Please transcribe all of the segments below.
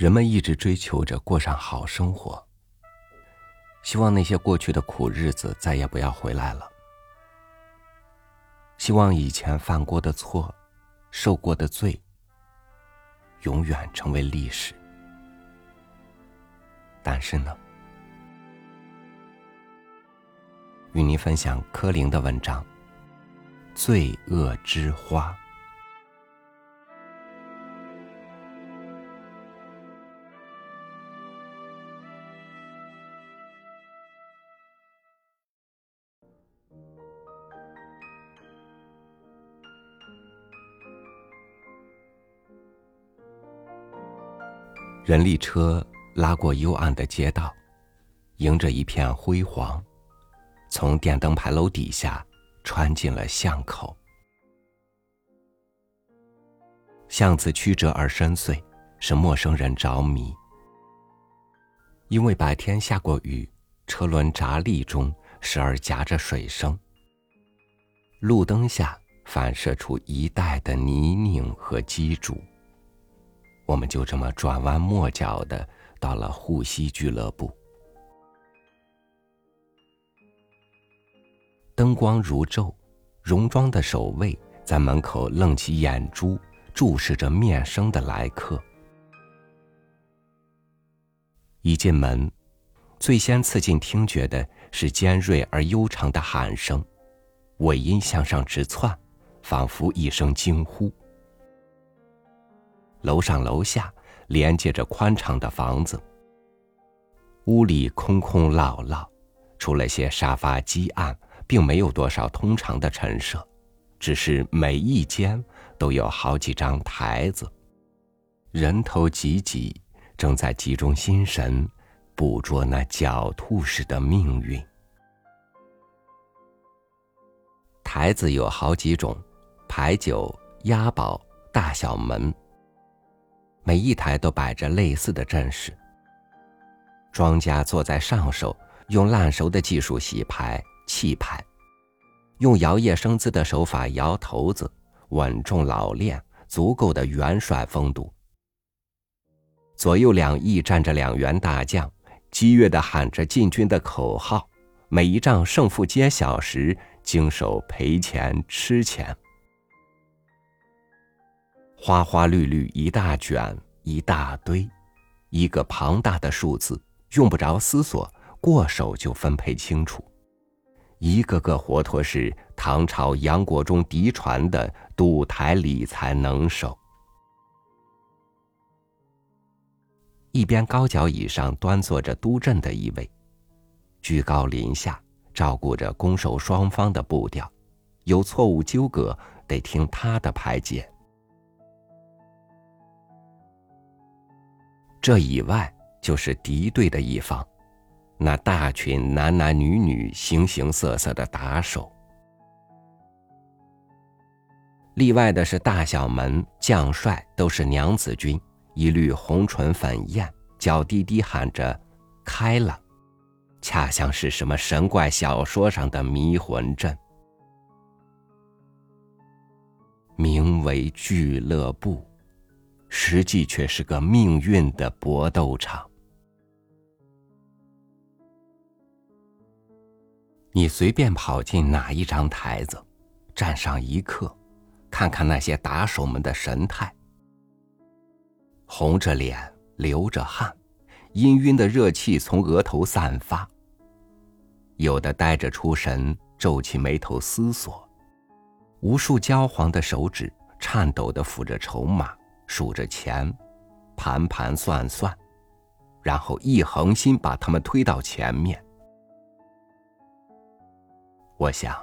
人们一直追求着过上好生活，希望那些过去的苦日子再也不要回来了，希望以前犯过的错、受过的罪，永远成为历史。但是呢，与您分享柯林的文章《罪恶之花》。人力车拉过幽暗的街道，迎着一片辉煌，从电灯牌楼底下穿进了巷口。巷子曲折而深邃，使陌生人着迷。因为白天下过雨，车轮闸砾中时而夹着水声，路灯下反射出一带的泥泞和积筑。我们就这么转弯抹角的到了护溪俱乐部。灯光如昼，戎装的守卫在门口愣起眼珠，注视着面生的来客。一进门，最先刺进听觉的是尖锐而悠长的喊声，尾音向上直窜，仿佛一声惊呼。楼上楼下连接着宽敞的房子，屋里空空落落，除了些沙发积案，并没有多少通常的陈设，只是每一间都有好几张台子，人头挤挤，正在集中心神，捕捉那狡兔似的命运。台子有好几种，牌九、押宝、大小门。每一台都摆着类似的阵势。庄家坐在上手，用烂熟的技术洗牌、弃牌，用摇曳生姿的手法摇头子，稳重老练，足够的元帅风度。左右两翼站着两员大将，激越的喊着进军的口号。每一仗胜负揭晓时，经手赔钱吃钱。花花绿绿一大卷一大堆，一个庞大的数字，用不着思索，过手就分配清楚。一个个活脱是唐朝杨国忠嫡传的赌台理财能手。一边高脚椅上端坐着督阵的一位，居高临下照顾着攻守双方的步调，有错误纠葛得听他的排解。这以外就是敌对的一方，那大群男男女女、形形色色的打手。例外的是大小门将帅都是娘子军，一律红唇粉艳，脚滴滴喊着“开了”，恰像是什么神怪小说上的迷魂阵。名为俱乐部。实际却是个命运的搏斗场。你随便跑进哪一张台子，站上一刻，看看那些打手们的神态：红着脸，流着汗，氤氲的热气从额头散发；有的呆着出神，皱起眉头思索；无数焦黄的手指颤抖的抚着筹码。数着钱，盘盘算算，然后一横心把他们推到前面。我想，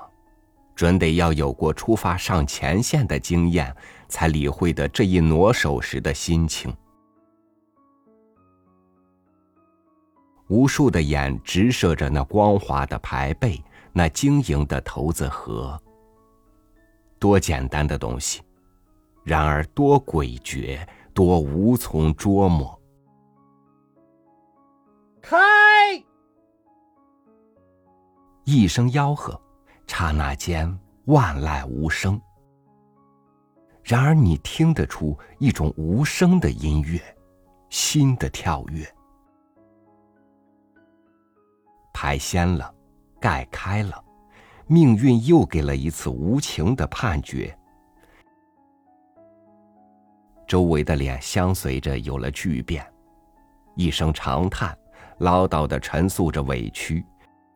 准得要有过出发上前线的经验，才理会得这一挪手时的心情。无数的眼直射着那光滑的牌背，那晶莹的骰子盒。多简单的东西。然而多诡谲，多无从捉摸。开！一声吆喝，刹那间万籁无声。然而你听得出一种无声的音乐，新的跳跃。牌掀了，盖开了，命运又给了一次无情的判决。周围的脸相随着有了巨变，一声长叹，唠叨的陈诉着委屈，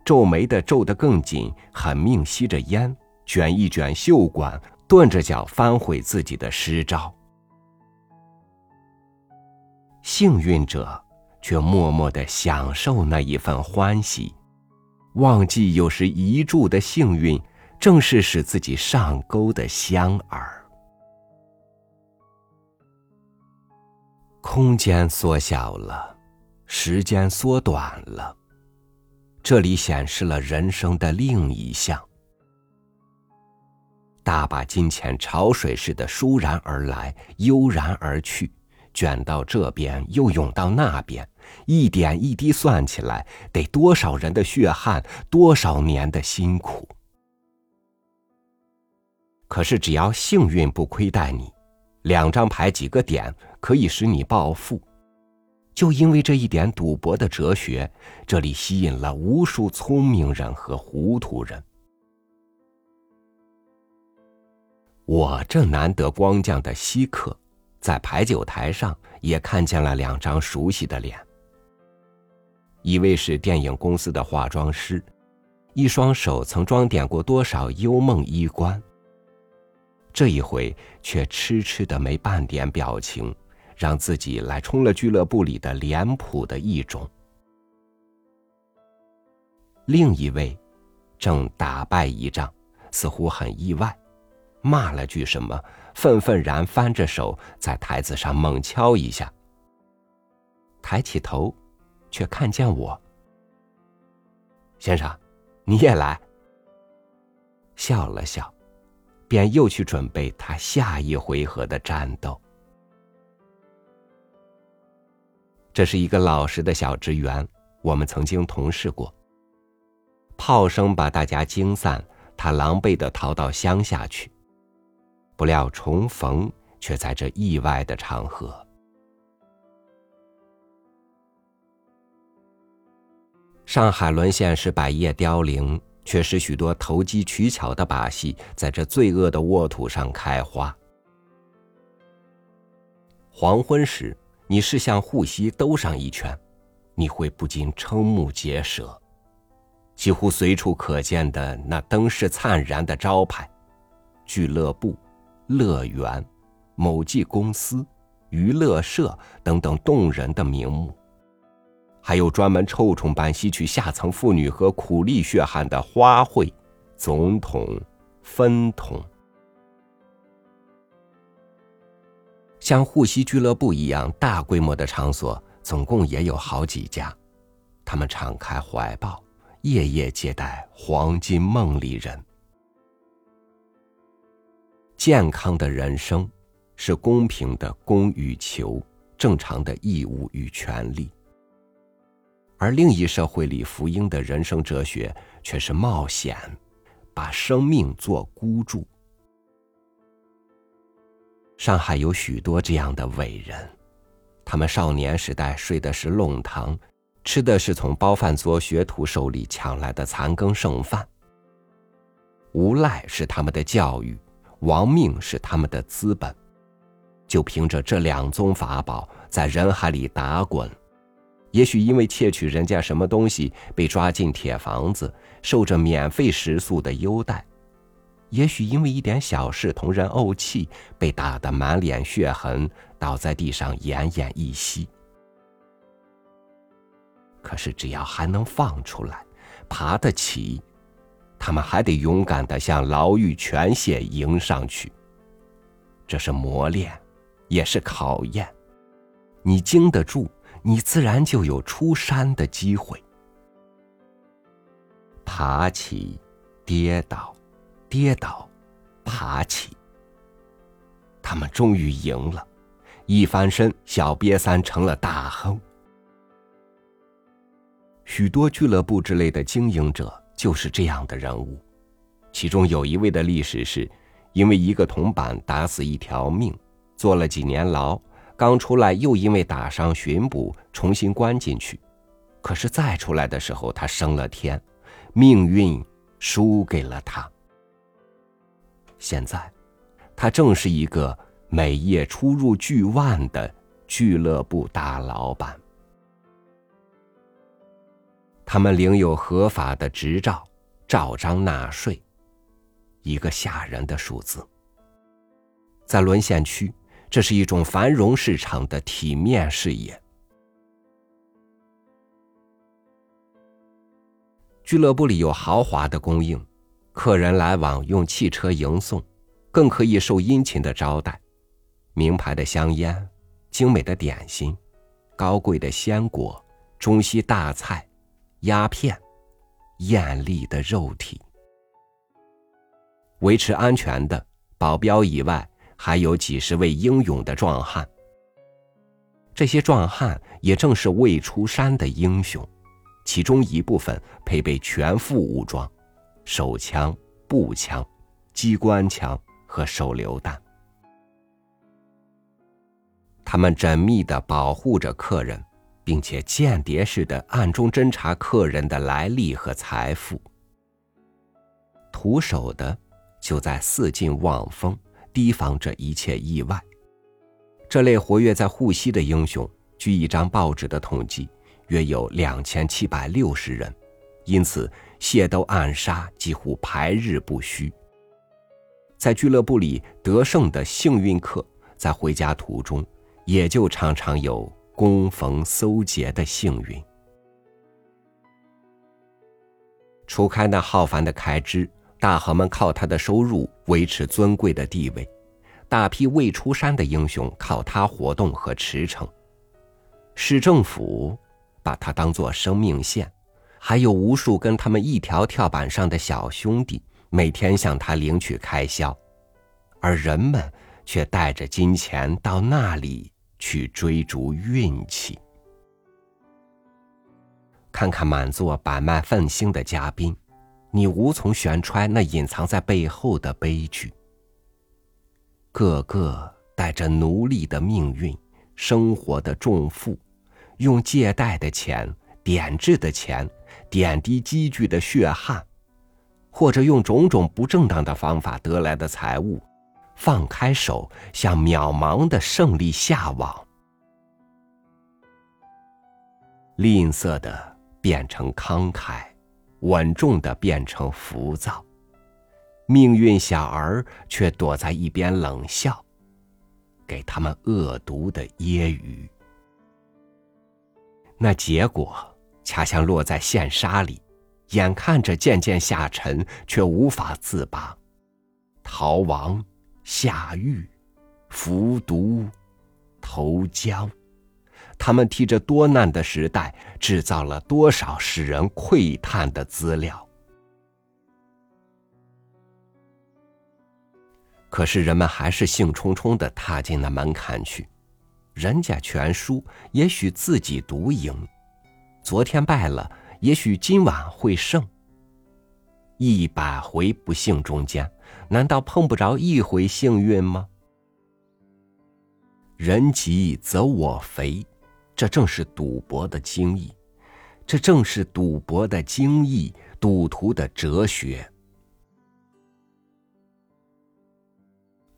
皱眉的皱得更紧，狠命吸着烟，卷一卷袖管，顿着脚翻回自己的诗招。幸运者却默默的享受那一份欢喜，忘记有时一注的幸运，正是使自己上钩的香饵。空间缩小了，时间缩短了。这里显示了人生的另一项：大把金钱潮水似的倏然而来，悠然而去，卷到这边又涌到那边，一点一滴算起来，得多少人的血汗，多少年的辛苦。可是只要幸运不亏待你。两张牌几个点可以使你暴富，就因为这一点赌博的哲学，这里吸引了无数聪明人和糊涂人。我这难得光降的稀客，在牌九台上也看见了两张熟悉的脸。一位是电影公司的化妆师，一双手曾装点过多少幽梦衣冠。这一回却痴痴的没半点表情，让自己来充了俱乐部里的脸谱的一种。另一位正打败一仗，似乎很意外，骂了句什么，愤愤然翻着手在台子上猛敲一下。抬起头，却看见我。先生，你也来。笑了笑。便又去准备他下一回合的战斗。这是一个老实的小职员，我们曾经同事过。炮声把大家惊散，他狼狈的逃到乡下去。不料重逢，却在这意外的场合。上海沦陷是百业凋零。却使许多投机取巧的把戏在这罪恶的沃土上开花。黄昏时，你是向护膝兜上一圈，你会不禁瞠目结舌。几乎随处可见的那灯饰灿然的招牌，俱乐部、乐园、某记公司、娱乐社等等动人的名目。还有专门臭虫般吸取下层妇女和苦力血汗的花卉、总统、分统，像护膝俱乐部一样大规模的场所，总共也有好几家。他们敞开怀抱，夜夜接待黄金梦里人。健康的人生，是公平的供与求，正常的义务与权利。而另一社会里福音的人生哲学却是冒险，把生命做孤注。上海有许多这样的伟人，他们少年时代睡的是弄堂，吃的是从包饭桌学徒手里抢来的残羹剩饭。无赖是他们的教育，亡命是他们的资本，就凭着这两宗法宝，在人海里打滚。也许因为窃取人家什么东西被抓进铁房子，受着免费食宿的优待；也许因为一点小事同人怄气，被打得满脸血痕，倒在地上奄奄一息。可是只要还能放出来，爬得起，他们还得勇敢的向牢狱泉榭迎上去。这是磨练，也是考验，你经得住。你自然就有出山的机会。爬起，跌倒，跌倒，爬起。他们终于赢了，一翻身，小瘪三成了大亨。许多俱乐部之类的经营者就是这样的人物，其中有一位的历史是，因为一个铜板打死一条命，坐了几年牢。刚出来又因为打伤巡捕重新关进去，可是再出来的时候他升了天，命运输给了他。现在，他正是一个每夜出入巨万的俱乐部大老板。他们领有合法的执照，照章纳税，一个吓人的数字。在沦陷区。这是一种繁荣市场的体面事业。俱乐部里有豪华的供应，客人来往用汽车迎送，更可以受殷勤的招待。名牌的香烟、精美的点心、高贵的鲜果、中西大菜、鸦片、艳丽的肉体。维持安全的保镖以外。还有几十位英勇的壮汉，这些壮汉也正是未出山的英雄，其中一部分配备全副武装，手枪、步枪、机关枪和手榴弹。他们缜密的保护着客人，并且间谍似的暗中侦查客人的来历和财富。徒手的就在四近望风。提防着一切意外。这类活跃在沪西的英雄，据一张报纸的统计，约有两千七百六十人，因此械斗暗杀几乎排日不虚。在俱乐部里得胜的幸运客，在回家途中，也就常常有攻逢搜劫的幸运。除开那浩繁的开支。大豪们靠他的收入维持尊贵的地位，大批未出山的英雄靠他活动和驰骋。市政府把他当作生命线，还有无数跟他们一条跳板上的小兄弟，每天向他领取开销，而人们却带着金钱到那里去追逐运气。看看满座摆卖愤兴的嘉宾。你无从悬揣那隐藏在背后的悲剧。个个带着奴隶的命运，生活的重负，用借贷的钱、点制的钱、点滴积聚的血汗，或者用种种不正当的方法得来的财物，放开手向渺茫的胜利下网，吝啬的变成慷慨。稳重的变成浮躁，命运小儿却躲在一边冷笑，给他们恶毒的揶揄。那结果恰像落在陷沙里，眼看着渐渐下沉，却无法自拔，逃亡、下狱、服毒、投江。他们替这多难的时代制造了多少使人窥探的资料？可是人们还是兴冲冲的踏进那门槛去。人家全输，也许自己独赢；昨天败了，也许今晚会胜。一百回不幸中间，难道碰不着一回幸运吗？人急则我肥。这正是赌博的精义，这正是赌博的精义，赌徒的哲学。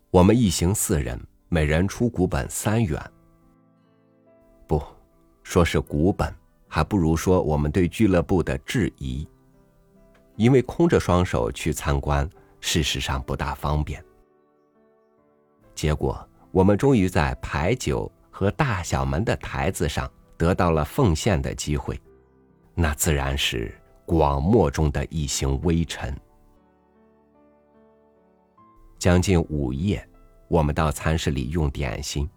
我们一行四人，每人出股本三元。不，说是股本，还不如说我们对俱乐部的质疑，因为空着双手去参观，事实上不大方便。结果，我们终于在牌九。和大小门的台子上得到了奉献的机会，那自然是广漠中的一行微尘。将近午夜，我们到餐室里用点心，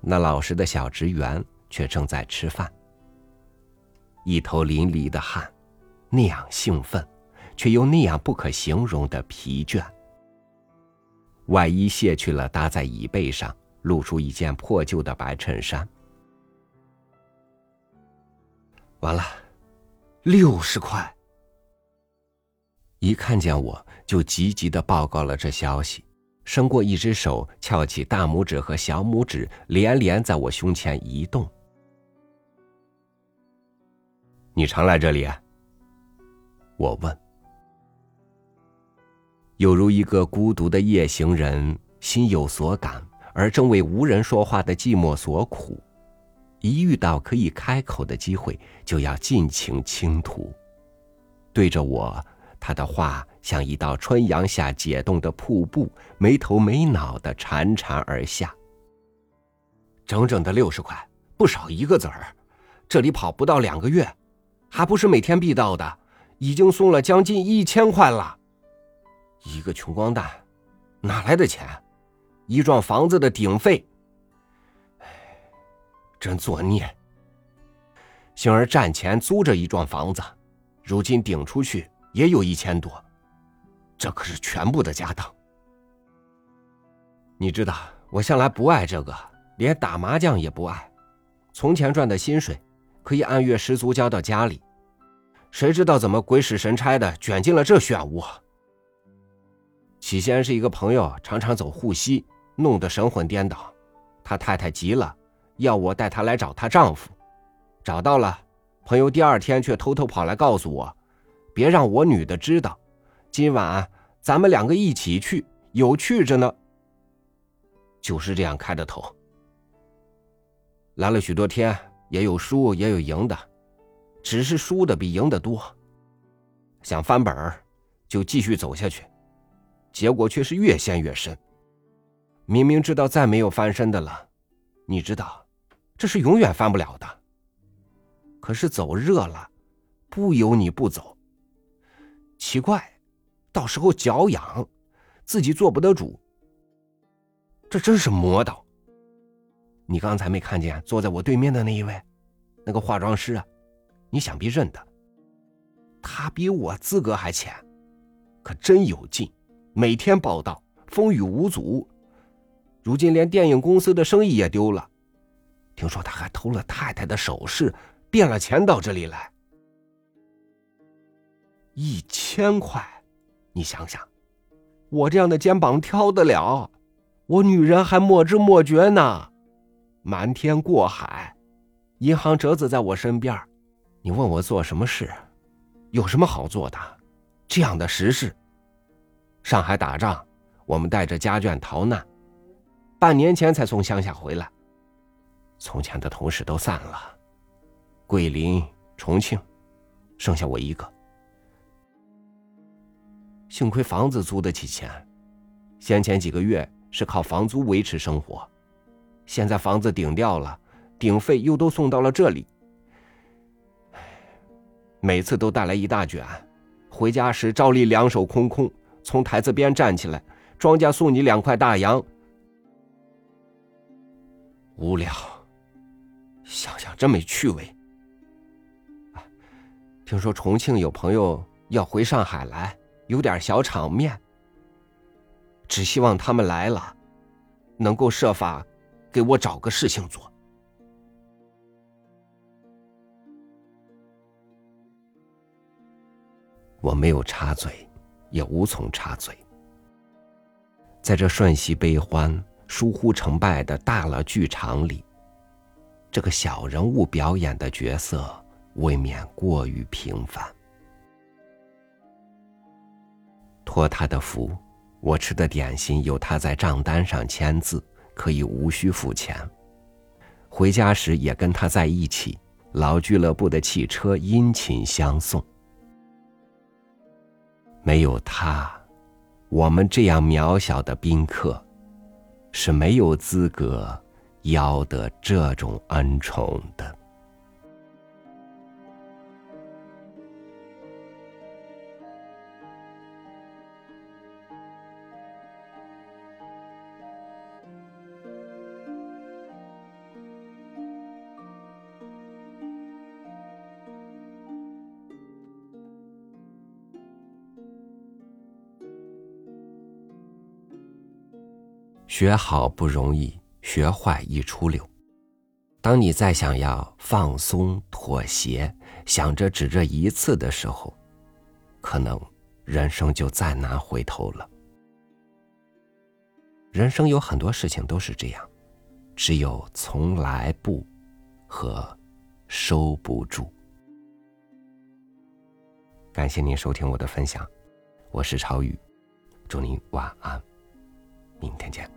那老实的小职员却正在吃饭，一头淋漓的汗，那样兴奋，却又那样不可形容的疲倦。外衣卸去了，搭在椅背上。露出一件破旧的白衬衫。完了，六十块。一看见我就急急的报告了这消息，伸过一只手，翘起大拇指和小拇指，连连在我胸前移动。你常来这里？啊我问。有如一个孤独的夜行人，心有所感，而正为无人说话的寂寞所苦。一遇到可以开口的机会，就要尽情倾吐。对着我，他的话像一道春阳下解冻的瀑布，没头没脑的潺潺而下。整整的六十块，不少一个子儿。这里跑不到两个月，还不是每天必到的，已经送了将近一千块了。一个穷光蛋，哪来的钱？一幢房子的顶费。唉，真作孽。星儿战前租着一幢房子，如今顶出去也有一千多，这可是全部的家当。你知道，我向来不爱这个，连打麻将也不爱。从前赚的薪水，可以按月十足交到家里，谁知道怎么鬼使神差的卷进了这漩涡。起先是一个朋友，常常走护膝，弄得神魂颠倒。他太太急了，要我带她来找她丈夫。找到了，朋友第二天却偷偷跑来告诉我：“别让我女的知道，今晚咱们两个一起去，有趣着呢。”就是这样开的头。来了许多天，也有输也有赢的，只是输的比赢的多。想翻本儿，就继续走下去。结果却是越陷越深。明明知道再没有翻身的了，你知道，这是永远翻不了的。可是走热了，不由你不走。奇怪，到时候脚痒，自己做不得主。这真是魔道。你刚才没看见坐在我对面的那一位，那个化妆师啊？你想必认得。他比我资格还浅，可真有劲。每天报道，风雨无阻。如今连电影公司的生意也丢了。听说他还偷了太太的首饰，变了钱到这里来。一千块，你想想，我这样的肩膀挑得了？我女人还莫知莫觉呢。瞒天过海，银行折子在我身边，你问我做什么事，有什么好做的？这样的实事。上海打仗，我们带着家眷逃难，半年前才从乡下回来。从前的同事都散了，桂林、重庆，剩下我一个。幸亏房子租得起钱，先前几个月是靠房租维持生活，现在房子顶掉了，顶费又都送到了这里。每次都带来一大卷，回家时照例两手空空。从台子边站起来，庄家送你两块大洋。无聊，想想真没趣味。听说重庆有朋友要回上海来，有点小场面。只希望他们来了，能够设法给我找个事情做。我没有插嘴。也无从插嘴。在这瞬息悲欢、疏忽成败的大了剧场里，这个小人物表演的角色未免过于平凡。托他的福，我吃的点心有他在账单上签字，可以无需付钱。回家时也跟他在一起，老俱乐部的汽车殷勤相送。没有他，我们这样渺小的宾客，是没有资格邀得这种恩宠的。学好不容易，学坏一出溜。当你再想要放松、妥协，想着只这一次的时候，可能人生就再难回头了。人生有很多事情都是这样，只有从来不和收不住。感谢您收听我的分享，我是朝宇，祝您晚安，明天见。